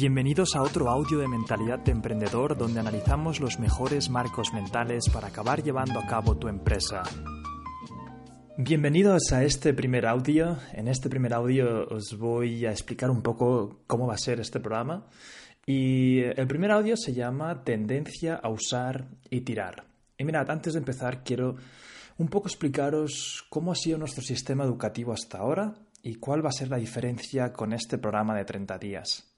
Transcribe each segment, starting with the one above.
Bienvenidos a otro audio de Mentalidad de Emprendedor donde analizamos los mejores marcos mentales para acabar llevando a cabo tu empresa. Bienvenidos a este primer audio. En este primer audio os voy a explicar un poco cómo va a ser este programa. Y el primer audio se llama Tendencia a usar y tirar. Y mirad, antes de empezar quiero un poco explicaros cómo ha sido nuestro sistema educativo hasta ahora y cuál va a ser la diferencia con este programa de 30 días.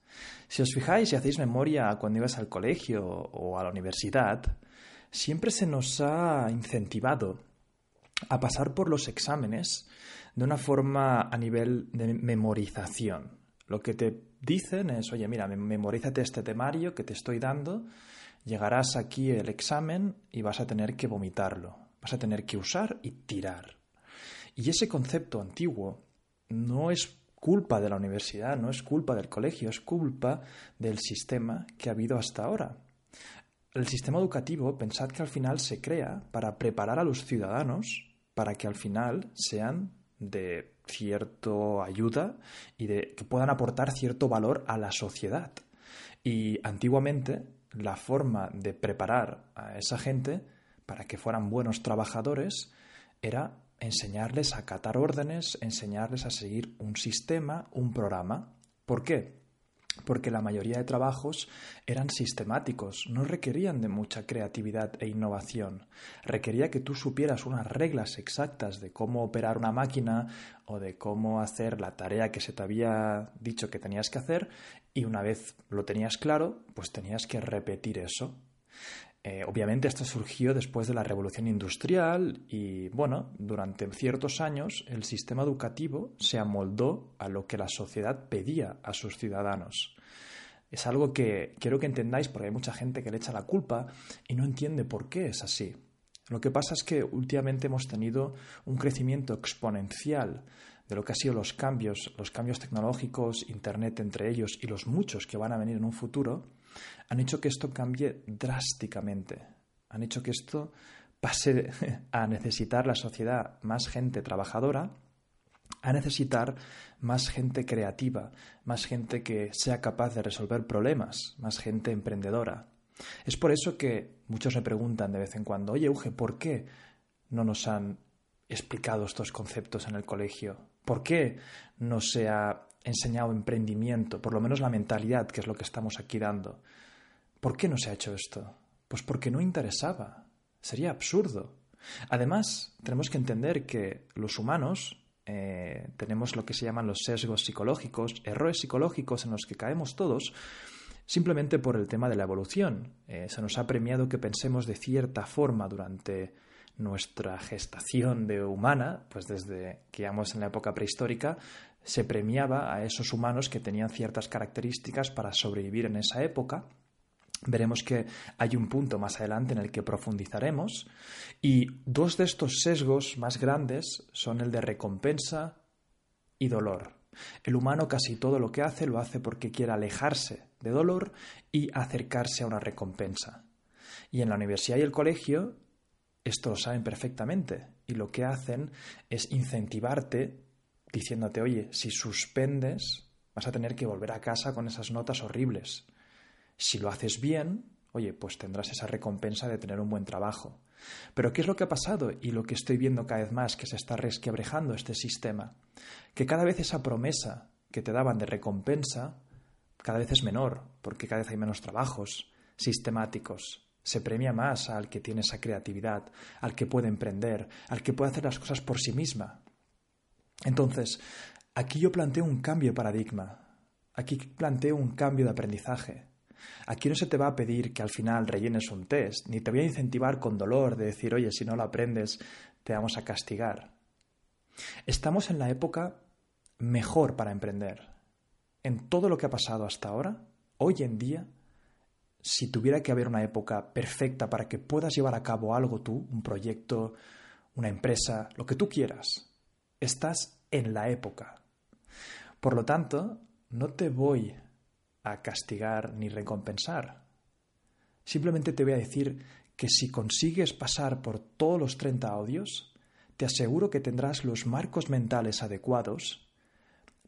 Si os fijáis y hacéis memoria cuando ibas al colegio o a la universidad, siempre se nos ha incentivado a pasar por los exámenes de una forma a nivel de memorización. Lo que te dicen es, oye, mira, memorízate este temario que te estoy dando, llegarás aquí el examen y vas a tener que vomitarlo, vas a tener que usar y tirar. Y ese concepto antiguo no es culpa de la universidad, no es culpa del colegio, es culpa del sistema que ha habido hasta ahora. El sistema educativo, pensad que al final se crea para preparar a los ciudadanos para que al final sean de cierta ayuda y de que puedan aportar cierto valor a la sociedad. Y antiguamente la forma de preparar a esa gente para que fueran buenos trabajadores era enseñarles a acatar órdenes, enseñarles a seguir un sistema, un programa. ¿Por qué? Porque la mayoría de trabajos eran sistemáticos, no requerían de mucha creatividad e innovación. Requería que tú supieras unas reglas exactas de cómo operar una máquina o de cómo hacer la tarea que se te había dicho que tenías que hacer y una vez lo tenías claro, pues tenías que repetir eso. Eh, obviamente esto surgió después de la revolución industrial y, bueno, durante ciertos años el sistema educativo se amoldó a lo que la sociedad pedía a sus ciudadanos. Es algo que quiero que entendáis porque hay mucha gente que le echa la culpa y no entiende por qué es así. Lo que pasa es que últimamente hemos tenido un crecimiento exponencial de lo que han sido los cambios, los cambios tecnológicos, Internet entre ellos y los muchos que van a venir en un futuro, han hecho que esto cambie drásticamente. Han hecho que esto pase a necesitar la sociedad más gente trabajadora, a necesitar más gente creativa, más gente que sea capaz de resolver problemas, más gente emprendedora. Es por eso que muchos me preguntan de vez en cuando, oye, Uge, ¿por qué no nos han explicado estos conceptos en el colegio? ¿Por qué no se ha enseñado emprendimiento, por lo menos la mentalidad, que es lo que estamos aquí dando? ¿Por qué no se ha hecho esto? Pues porque no interesaba. Sería absurdo. Además, tenemos que entender que los humanos eh, tenemos lo que se llaman los sesgos psicológicos, errores psicológicos en los que caemos todos, simplemente por el tema de la evolución. Eh, se nos ha premiado que pensemos de cierta forma durante nuestra gestación de humana, pues desde que íbamos en la época prehistórica, se premiaba a esos humanos que tenían ciertas características para sobrevivir en esa época. Veremos que hay un punto más adelante en el que profundizaremos y dos de estos sesgos más grandes son el de recompensa y dolor. El humano casi todo lo que hace lo hace porque quiere alejarse de dolor y acercarse a una recompensa. Y en la universidad y el colegio esto lo saben perfectamente y lo que hacen es incentivarte diciéndote, oye, si suspendes vas a tener que volver a casa con esas notas horribles. Si lo haces bien, oye, pues tendrás esa recompensa de tener un buen trabajo. Pero ¿qué es lo que ha pasado? Y lo que estoy viendo cada vez más, que se está resquebrejando este sistema, que cada vez esa promesa que te daban de recompensa, cada vez es menor, porque cada vez hay menos trabajos sistemáticos, se premia más al que tiene esa creatividad, al que puede emprender, al que puede hacer las cosas por sí misma. Entonces, aquí yo planteo un cambio de paradigma. Aquí planteo un cambio de aprendizaje. Aquí no se te va a pedir que al final rellenes un test, ni te voy a incentivar con dolor de decir, oye, si no lo aprendes, te vamos a castigar. Estamos en la época mejor para emprender. En todo lo que ha pasado hasta ahora, hoy en día, si tuviera que haber una época perfecta para que puedas llevar a cabo algo tú, un proyecto, una empresa, lo que tú quieras, estás en la época. Por lo tanto, no te voy a castigar ni recompensar. Simplemente te voy a decir que si consigues pasar por todos los 30 audios, te aseguro que tendrás los marcos mentales adecuados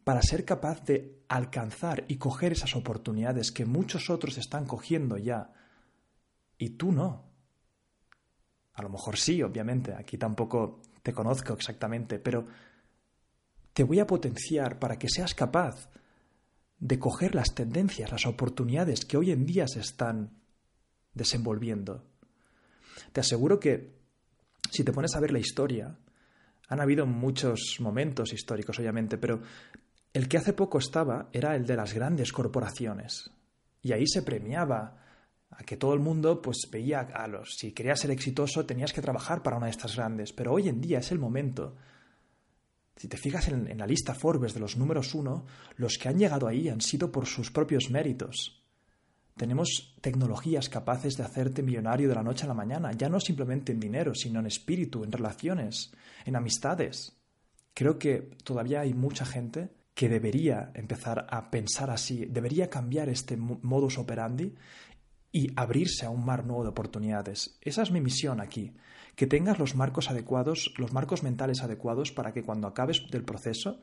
para ser capaz de alcanzar y coger esas oportunidades que muchos otros están cogiendo ya y tú no. A lo mejor sí, obviamente, aquí tampoco te conozco exactamente, pero te voy a potenciar para que seas capaz de coger las tendencias, las oportunidades que hoy en día se están desenvolviendo. Te aseguro que si te pones a ver la historia, han habido muchos momentos históricos, obviamente, pero el que hace poco estaba era el de las grandes corporaciones. Y ahí se premiaba a que todo el mundo pues veía a los si querías ser exitoso tenías que trabajar para una de estas grandes, pero hoy en día es el momento. Si te fijas en, en la lista Forbes de los números uno, los que han llegado ahí han sido por sus propios méritos. Tenemos tecnologías capaces de hacerte millonario de la noche a la mañana, ya no simplemente en dinero, sino en espíritu, en relaciones, en amistades. Creo que todavía hay mucha gente que debería empezar a pensar así, debería cambiar este modus operandi y abrirse a un mar nuevo de oportunidades. Esa es mi misión aquí, que tengas los marcos adecuados, los marcos mentales adecuados para que cuando acabes del proceso,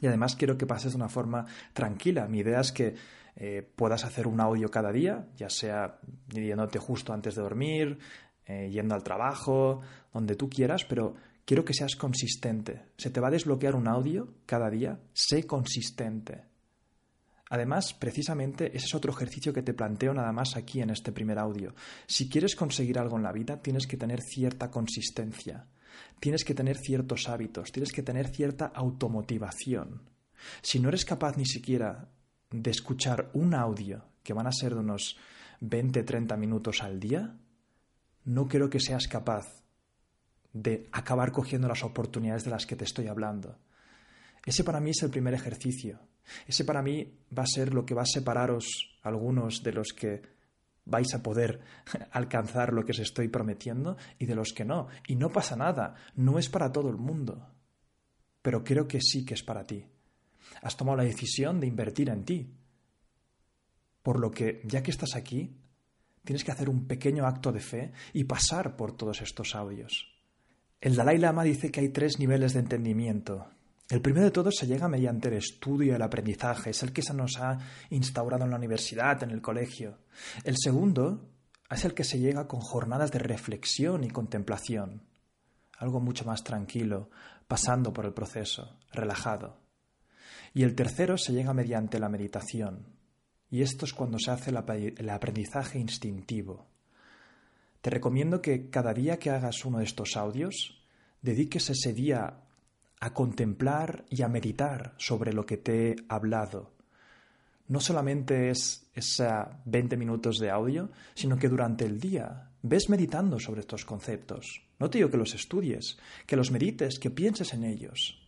y además quiero que pases de una forma tranquila. Mi idea es que eh, puedas hacer un audio cada día, ya sea yéndote justo antes de dormir, eh, yendo al trabajo, donde tú quieras, pero quiero que seas consistente. Se te va a desbloquear un audio cada día, sé consistente. Además, precisamente ese es otro ejercicio que te planteo nada más aquí en este primer audio. Si quieres conseguir algo en la vida, tienes que tener cierta consistencia, tienes que tener ciertos hábitos, tienes que tener cierta automotivación. Si no eres capaz ni siquiera de escuchar un audio, que van a ser de unos 20-30 minutos al día, no creo que seas capaz de acabar cogiendo las oportunidades de las que te estoy hablando. Ese para mí es el primer ejercicio. Ese para mí va a ser lo que va a separaros algunos de los que vais a poder alcanzar lo que os estoy prometiendo y de los que no. Y no pasa nada, no es para todo el mundo. Pero creo que sí que es para ti. Has tomado la decisión de invertir en ti. Por lo que, ya que estás aquí, tienes que hacer un pequeño acto de fe y pasar por todos estos audios. El Dalai Lama dice que hay tres niveles de entendimiento el primero de todos se llega mediante el estudio y el aprendizaje, es el que se nos ha instaurado en la universidad, en el colegio. El segundo es el que se llega con jornadas de reflexión y contemplación, algo mucho más tranquilo, pasando por el proceso, relajado. Y el tercero se llega mediante la meditación, y esto es cuando se hace el aprendizaje instintivo. Te recomiendo que cada día que hagas uno de estos audios, dediques ese día a contemplar y a meditar sobre lo que te he hablado. No solamente es esa 20 minutos de audio, sino que durante el día ves meditando sobre estos conceptos. No te digo que los estudies, que los medites, que pienses en ellos.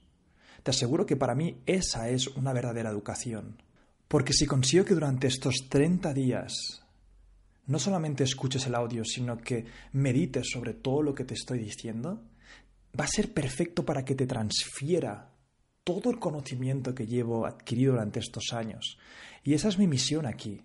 Te aseguro que para mí esa es una verdadera educación. Porque si consigo que durante estos 30 días no solamente escuches el audio, sino que medites sobre todo lo que te estoy diciendo, va a ser perfecto para que te transfiera todo el conocimiento que llevo adquirido durante estos años. Y esa es mi misión aquí.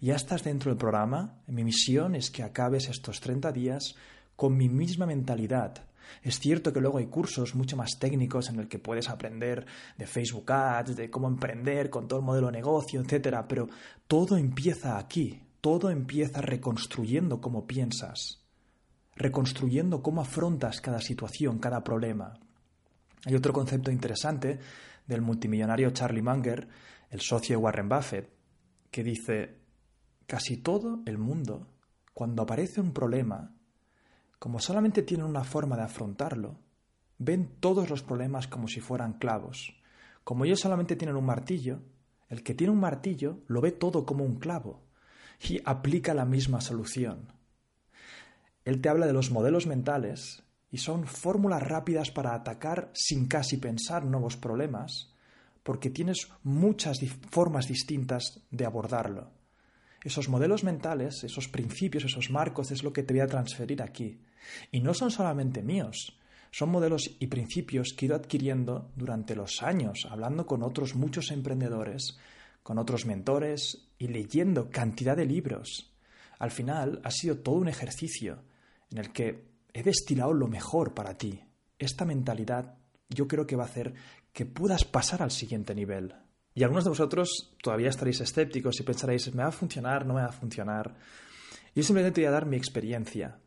Ya estás dentro del programa. Mi misión es que acabes estos 30 días con mi misma mentalidad. Es cierto que luego hay cursos mucho más técnicos en el que puedes aprender de Facebook Ads, de cómo emprender con todo el modelo de negocio, etc. Pero todo empieza aquí. Todo empieza reconstruyendo cómo piensas reconstruyendo cómo afrontas cada situación, cada problema. Hay otro concepto interesante del multimillonario Charlie Munger, el socio de Warren Buffett, que dice, casi todo el mundo, cuando aparece un problema, como solamente tienen una forma de afrontarlo, ven todos los problemas como si fueran clavos. Como ellos solamente tienen un martillo, el que tiene un martillo lo ve todo como un clavo y aplica la misma solución. Él te habla de los modelos mentales y son fórmulas rápidas para atacar sin casi pensar nuevos problemas, porque tienes muchas formas distintas de abordarlo. Esos modelos mentales, esos principios, esos marcos es lo que te voy a transferir aquí. Y no son solamente míos, son modelos y principios que he ido adquiriendo durante los años, hablando con otros muchos emprendedores, con otros mentores y leyendo cantidad de libros. Al final ha sido todo un ejercicio en el que he destilado lo mejor para ti. Esta mentalidad yo creo que va a hacer que puedas pasar al siguiente nivel. Y algunos de vosotros todavía estaréis escépticos y pensaréis, ¿me va a funcionar? ¿No me va a funcionar? Yo simplemente te voy a dar mi experiencia.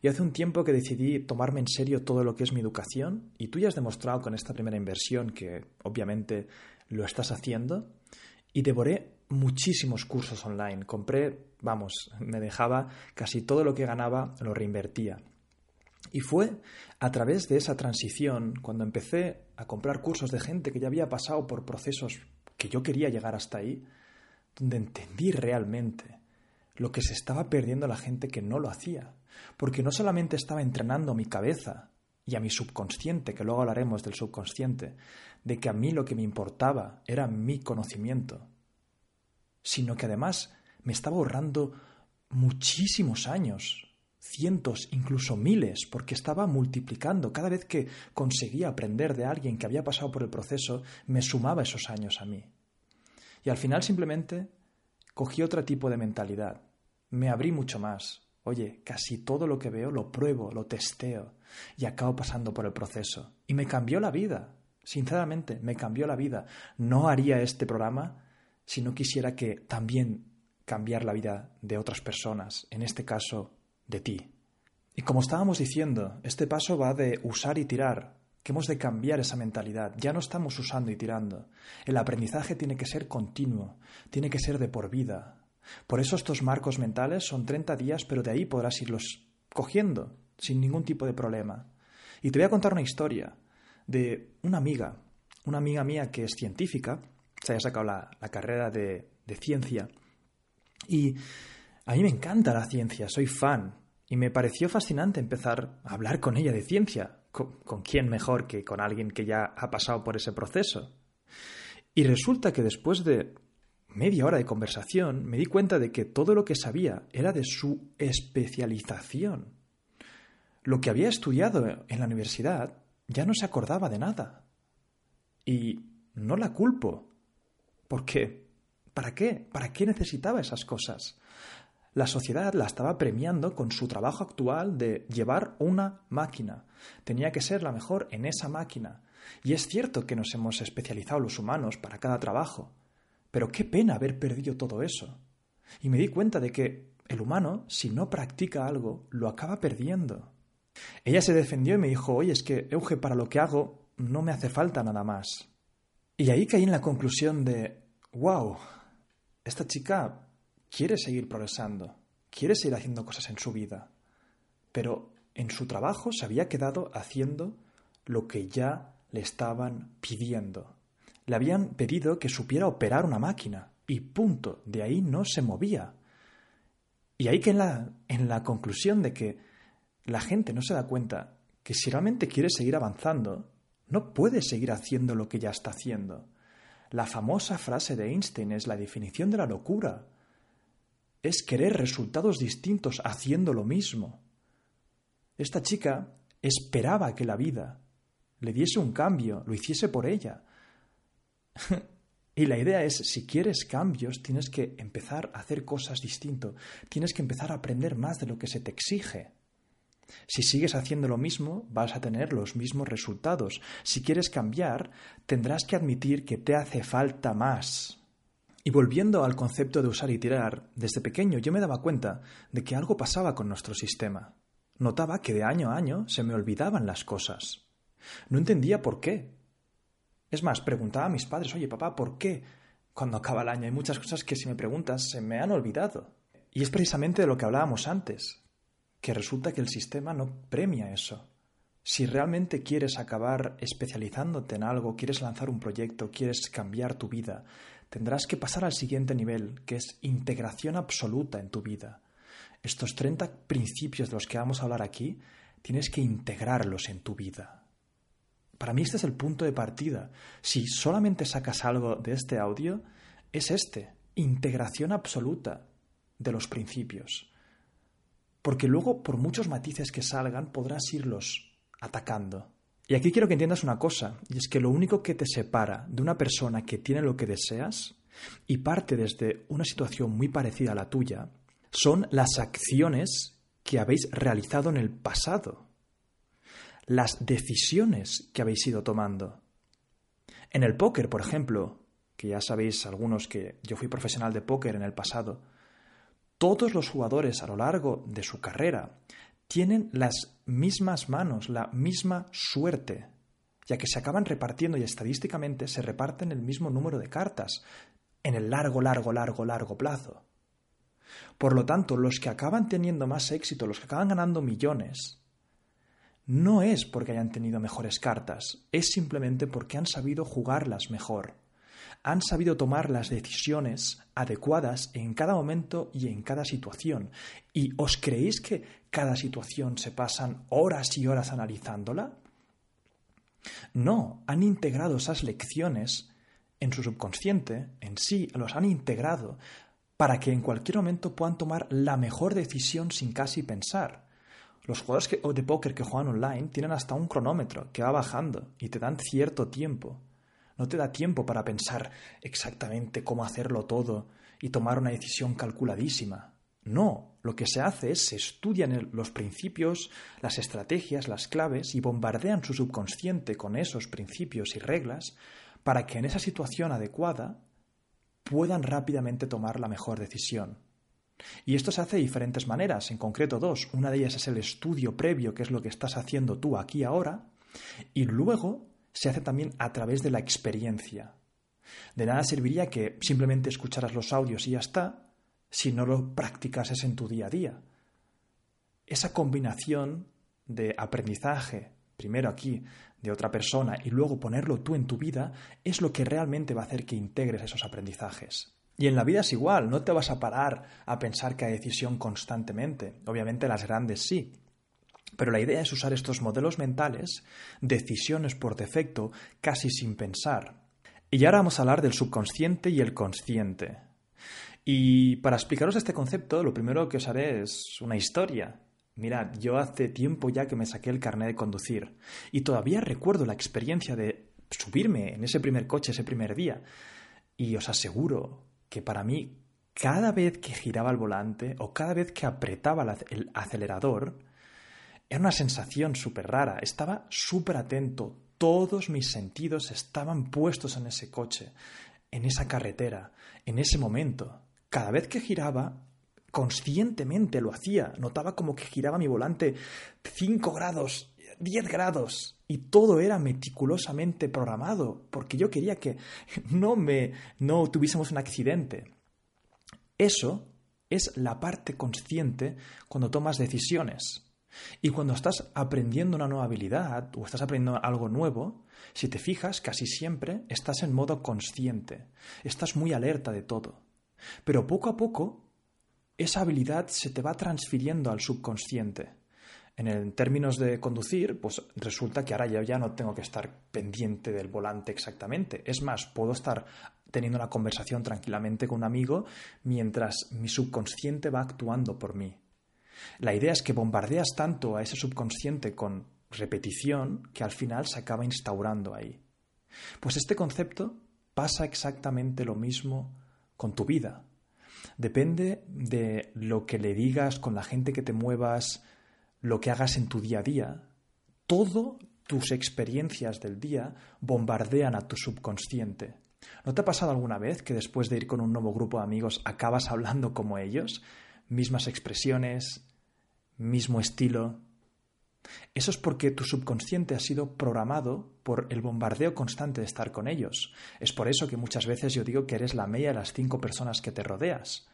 Y hace un tiempo que decidí tomarme en serio todo lo que es mi educación y tú ya has demostrado con esta primera inversión que obviamente lo estás haciendo y devoré muchísimos cursos online. Compré, vamos, me dejaba casi todo lo que ganaba, lo reinvertía. Y fue a través de esa transición cuando empecé a comprar cursos de gente que ya había pasado por procesos que yo quería llegar hasta ahí, donde entendí realmente lo que se estaba perdiendo la gente que no lo hacía. Porque no solamente estaba entrenando mi cabeza y a mi subconsciente, que luego hablaremos del subconsciente, de que a mí lo que me importaba era mi conocimiento, sino que además me estaba ahorrando muchísimos años, cientos, incluso miles, porque estaba multiplicando. Cada vez que conseguía aprender de alguien que había pasado por el proceso, me sumaba esos años a mí. Y al final simplemente cogí otro tipo de mentalidad. Me abrí mucho más. Oye, casi todo lo que veo lo pruebo, lo testeo y acabo pasando por el proceso. Y me cambió la vida. Sinceramente, me cambió la vida. No haría este programa si no quisiera que también cambiar la vida de otras personas, en este caso de ti. Y como estábamos diciendo, este paso va de usar y tirar, que hemos de cambiar esa mentalidad. Ya no estamos usando y tirando. El aprendizaje tiene que ser continuo, tiene que ser de por vida. Por eso estos marcos mentales son 30 días, pero de ahí podrás irlos cogiendo sin ningún tipo de problema. Y te voy a contar una historia de una amiga, una amiga mía que es científica, se haya sacado la, carrera de, ciencia. Y a mí me encanta la ciencia, soy fan. Y me pareció fascinante empezar a hablar con ella de ciencia. ¿Con, quién mejor que con alguien que ya ha pasado por ese proceso? Y resulta que después de media hora de conversación me di cuenta de que todo lo que sabía era de su especialización. Lo que había estudiado en la universidad ya no se acordaba de nada. Y no la culpo. ¿Por qué? ¿Para qué? ¿Para qué necesitaba esas cosas? La sociedad la estaba premiando con su trabajo actual de llevar una máquina. Tenía que ser la mejor en esa máquina. Y es cierto que nos hemos especializado los humanos para cada trabajo. Pero qué pena haber perdido todo eso. Y me di cuenta de que el humano, si no practica algo, lo acaba perdiendo. Ella se defendió y me dijo, oye, es que, Euge, para lo que hago no me hace falta nada más. Y ahí caí en la conclusión de, wow, esta chica quiere seguir progresando, quiere seguir haciendo cosas en su vida, pero en su trabajo se había quedado haciendo lo que ya le estaban pidiendo. Le habían pedido que supiera operar una máquina y punto, de ahí no se movía. Y ahí que en la, en la conclusión de que la gente no se da cuenta que si realmente quiere seguir avanzando, no puede seguir haciendo lo que ya está haciendo. La famosa frase de Einstein es la definición de la locura. Es querer resultados distintos haciendo lo mismo. Esta chica esperaba que la vida le diese un cambio, lo hiciese por ella. y la idea es, si quieres cambios, tienes que empezar a hacer cosas distintas, tienes que empezar a aprender más de lo que se te exige. Si sigues haciendo lo mismo, vas a tener los mismos resultados. Si quieres cambiar, tendrás que admitir que te hace falta más. Y volviendo al concepto de usar y tirar, desde pequeño yo me daba cuenta de que algo pasaba con nuestro sistema. Notaba que de año a año se me olvidaban las cosas. No entendía por qué. Es más, preguntaba a mis padres, oye papá, ¿por qué? Cuando acaba el año hay muchas cosas que si me preguntas se me han olvidado. Y es precisamente de lo que hablábamos antes que resulta que el sistema no premia eso. Si realmente quieres acabar especializándote en algo, quieres lanzar un proyecto, quieres cambiar tu vida, tendrás que pasar al siguiente nivel, que es integración absoluta en tu vida. Estos 30 principios de los que vamos a hablar aquí, tienes que integrarlos en tu vida. Para mí este es el punto de partida. Si solamente sacas algo de este audio, es este, integración absoluta de los principios porque luego, por muchos matices que salgan, podrás irlos atacando. Y aquí quiero que entiendas una cosa, y es que lo único que te separa de una persona que tiene lo que deseas y parte desde una situación muy parecida a la tuya, son las acciones que habéis realizado en el pasado, las decisiones que habéis ido tomando. En el póker, por ejemplo, que ya sabéis algunos que yo fui profesional de póker en el pasado, todos los jugadores a lo largo de su carrera tienen las mismas manos, la misma suerte, ya que se acaban repartiendo y estadísticamente se reparten el mismo número de cartas en el largo, largo, largo, largo plazo. Por lo tanto, los que acaban teniendo más éxito, los que acaban ganando millones, no es porque hayan tenido mejores cartas, es simplemente porque han sabido jugarlas mejor. Han sabido tomar las decisiones adecuadas en cada momento y en cada situación. ¿Y os creéis que cada situación se pasan horas y horas analizándola? No, han integrado esas lecciones en su subconsciente, en sí, los han integrado para que en cualquier momento puedan tomar la mejor decisión sin casi pensar. Los jugadores de póker que juegan online tienen hasta un cronómetro que va bajando y te dan cierto tiempo. No te da tiempo para pensar exactamente cómo hacerlo todo y tomar una decisión calculadísima. No, lo que se hace es se estudian los principios, las estrategias, las claves y bombardean su subconsciente con esos principios y reglas para que en esa situación adecuada puedan rápidamente tomar la mejor decisión. Y esto se hace de diferentes maneras, en concreto dos. Una de ellas es el estudio previo, que es lo que estás haciendo tú aquí ahora, y luego se hace también a través de la experiencia. De nada serviría que simplemente escucharas los audios y ya está, si no lo practicases en tu día a día. Esa combinación de aprendizaje, primero aquí, de otra persona y luego ponerlo tú en tu vida, es lo que realmente va a hacer que integres esos aprendizajes. Y en la vida es igual, no te vas a parar a pensar cada decisión constantemente. Obviamente las grandes sí. Pero la idea es usar estos modelos mentales, decisiones por defecto, casi sin pensar. Y ahora vamos a hablar del subconsciente y el consciente. Y para explicaros este concepto, lo primero que os haré es una historia. Mirad, yo hace tiempo ya que me saqué el carnet de conducir y todavía recuerdo la experiencia de subirme en ese primer coche ese primer día. Y os aseguro que para mí cada vez que giraba el volante o cada vez que apretaba el acelerador, era una sensación súper rara. Estaba súper atento. Todos mis sentidos estaban puestos en ese coche, en esa carretera, en ese momento. Cada vez que giraba, conscientemente lo hacía. Notaba como que giraba mi volante 5 grados, 10 grados. Y todo era meticulosamente programado, porque yo quería que no me no tuviésemos un accidente. Eso es la parte consciente cuando tomas decisiones. Y cuando estás aprendiendo una nueva habilidad o estás aprendiendo algo nuevo, si te fijas, casi siempre estás en modo consciente, estás muy alerta de todo. Pero poco a poco, esa habilidad se te va transfiriendo al subconsciente. En términos de conducir, pues resulta que ahora yo ya no tengo que estar pendiente del volante exactamente. Es más, puedo estar teniendo una conversación tranquilamente con un amigo mientras mi subconsciente va actuando por mí. La idea es que bombardeas tanto a ese subconsciente con repetición que al final se acaba instaurando ahí. Pues este concepto pasa exactamente lo mismo con tu vida. Depende de lo que le digas con la gente que te muevas, lo que hagas en tu día a día, todo tus experiencias del día bombardean a tu subconsciente. ¿No te ha pasado alguna vez que después de ir con un nuevo grupo de amigos acabas hablando como ellos? Mismas expresiones, mismo estilo. Eso es porque tu subconsciente ha sido programado por el bombardeo constante de estar con ellos. Es por eso que muchas veces yo digo que eres la media de las cinco personas que te rodeas.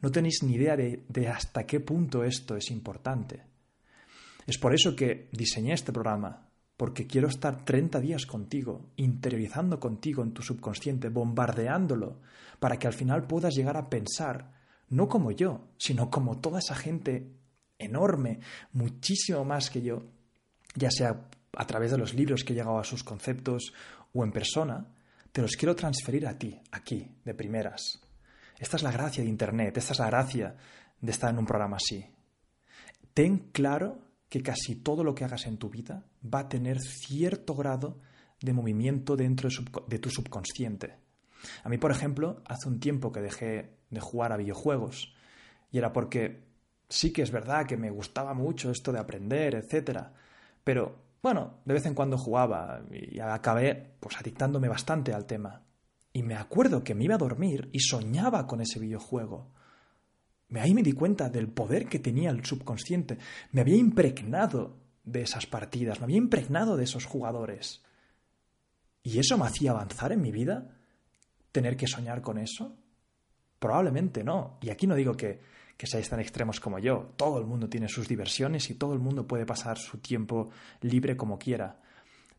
No tenéis ni idea de, de hasta qué punto esto es importante. Es por eso que diseñé este programa, porque quiero estar 30 días contigo, interiorizando contigo en tu subconsciente, bombardeándolo, para que al final puedas llegar a pensar, no como yo, sino como toda esa gente enorme, muchísimo más que yo, ya sea a través de los libros que he llegado a sus conceptos o en persona, te los quiero transferir a ti, aquí, de primeras. Esta es la gracia de Internet, esta es la gracia de estar en un programa así. Ten claro que casi todo lo que hagas en tu vida va a tener cierto grado de movimiento dentro de, tu subconsciente. A mí, por ejemplo, hace un tiempo que dejé de jugar a videojuegos y era porque sí que es verdad que me gustaba mucho esto de aprender, etc. Pero bueno, de vez en cuando jugaba y acabé pues adictándome bastante al tema. Y me acuerdo que me iba a dormir y soñaba con ese videojuego. Ahí me di cuenta del poder que tenía el subconsciente. Me había impregnado de esas partidas, me había impregnado de esos jugadores. ¿Y eso me hacía avanzar en mi vida? ¿Tener que soñar con eso? Probablemente no. Y aquí no digo que, que seáis tan extremos como yo. Todo el mundo tiene sus diversiones y todo el mundo puede pasar su tiempo libre como quiera.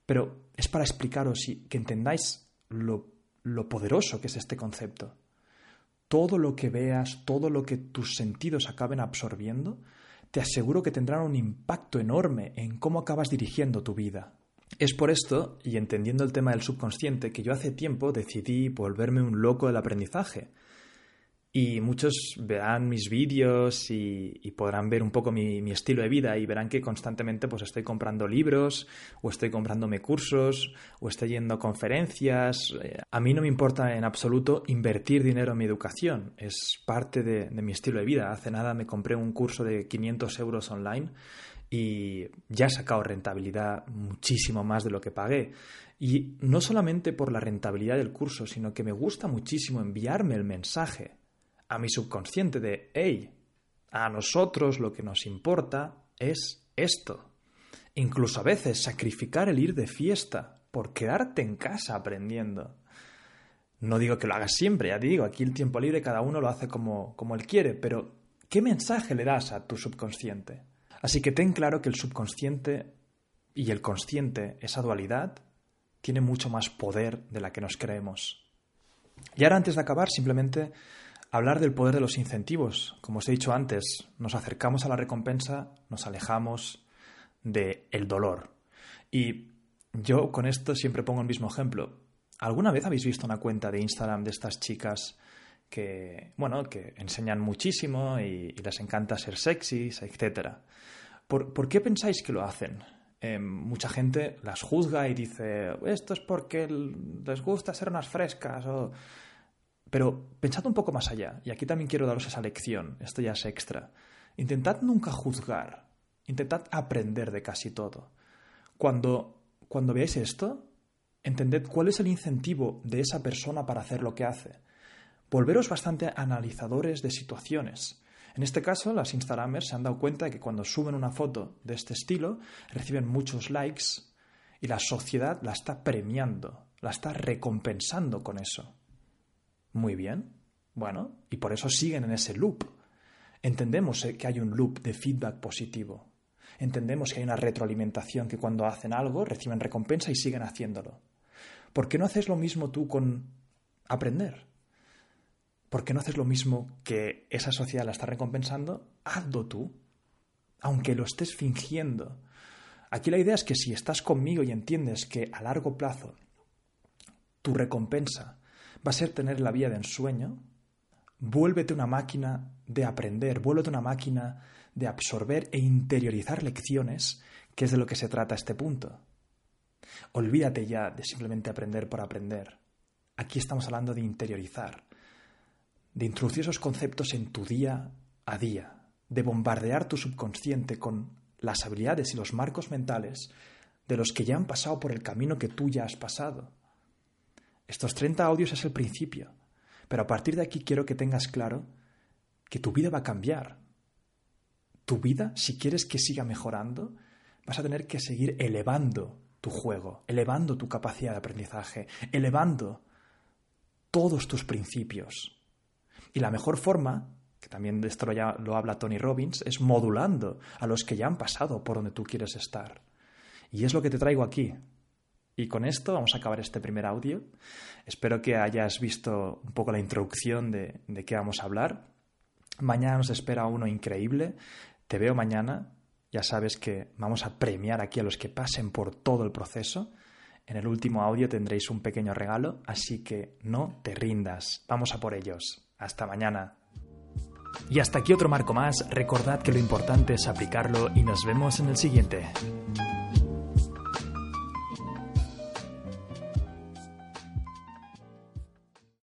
Pero es para explicaros y que entendáis lo, lo poderoso que es este concepto. Todo lo que veas, todo lo que tus sentidos acaben absorbiendo, te aseguro que tendrán un impacto enorme en cómo acabas dirigiendo tu vida. Es por esto, y entendiendo el tema del subconsciente, que yo hace tiempo decidí volverme un loco del aprendizaje. Y muchos verán mis vídeos y, podrán ver un poco mi, estilo de vida y verán que constantemente pues estoy comprando libros o estoy comprándome cursos o estoy yendo a conferencias. A mí no me importa en absoluto invertir dinero en mi educación. Es parte de, de mi estilo de vida. Hace nada me compré un curso de 500 euros online y ya he sacado rentabilidad muchísimo más de lo que pagué. Y no solamente por la rentabilidad del curso, sino que me gusta muchísimo enviarme el mensaje a mi subconsciente de, hey, a nosotros lo que nos importa es esto. Incluso a veces sacrificar el ir de fiesta por quedarte en casa aprendiendo. No digo que lo hagas siempre, ya te digo, aquí el tiempo libre cada uno lo hace como, como él quiere, pero ¿qué mensaje le das a tu subconsciente? Así que ten claro que el subconsciente y el consciente, esa dualidad, tiene mucho más poder de la que nos creemos. Y ahora antes de acabar, simplemente Hablar del poder de los incentivos. Como os he dicho antes, nos acercamos a la recompensa, nos alejamos del el dolor. Y yo con esto siempre pongo el mismo ejemplo. ¿Alguna vez habéis visto una cuenta de Instagram de estas chicas que, bueno, que enseñan muchísimo y, les encanta ser sexys, etcétera? ¿Por, qué pensáis que lo hacen? Eh, mucha gente las juzga y dice, esto es porque les gusta ser unas frescas o pero pensad un poco más allá, y aquí también quiero daros esa lección, esto ya es extra. Intentad nunca juzgar, intentad aprender de casi todo. Cuando, cuando veáis esto, entended cuál es el incentivo de esa persona para hacer lo que hace. Volveros bastante analizadores de situaciones. En este caso, las Instagramers se han dado cuenta de que cuando suben una foto de este estilo, reciben muchos likes y la sociedad la está premiando, la está recompensando con eso. Muy bien. Bueno, y por eso siguen en ese loop. Entendemos eh, que hay un loop de feedback positivo. Entendemos que hay una retroalimentación que cuando hacen algo reciben recompensa y siguen haciéndolo. ¿Por qué no haces lo mismo tú con aprender? ¿Por qué no haces lo mismo que esa sociedad la está recompensando? Hazlo tú, aunque lo estés fingiendo. Aquí la idea es que si estás conmigo y entiendes que a largo plazo tu recompensa va a ser tener la vía de ensueño, vuélvete una máquina de aprender, vuélvete una máquina de absorber e interiorizar lecciones, que es de lo que se trata este punto. Olvídate ya de simplemente aprender por aprender. Aquí estamos hablando de interiorizar, de introducir esos conceptos en tu día a día, de bombardear tu subconsciente con las habilidades y los marcos mentales de los que ya han pasado por el camino que tú ya has pasado. Estos 30 audios es el principio, pero a partir de aquí quiero que tengas claro que tu vida va a cambiar. Tu vida, si quieres que siga mejorando, vas a tener que seguir elevando tu juego, elevando tu capacidad de aprendizaje, elevando todos tus principios. Y la mejor forma, que también de esto lo, lo habla Tony Robbins, es modulando a los que ya han pasado por donde tú quieres estar. Y es lo que te traigo aquí, y con esto vamos a acabar este primer audio. Espero que hayas visto un poco la introducción de, de qué vamos a hablar. Mañana nos espera uno increíble. Te veo mañana. Ya sabes que vamos a premiar aquí a los que pasen por todo el proceso. En el último audio tendréis un pequeño regalo, así que no te rindas. Vamos a por ellos. Hasta mañana. Y hasta aquí otro marco más. Recordad que lo importante es aplicarlo y nos vemos en el siguiente.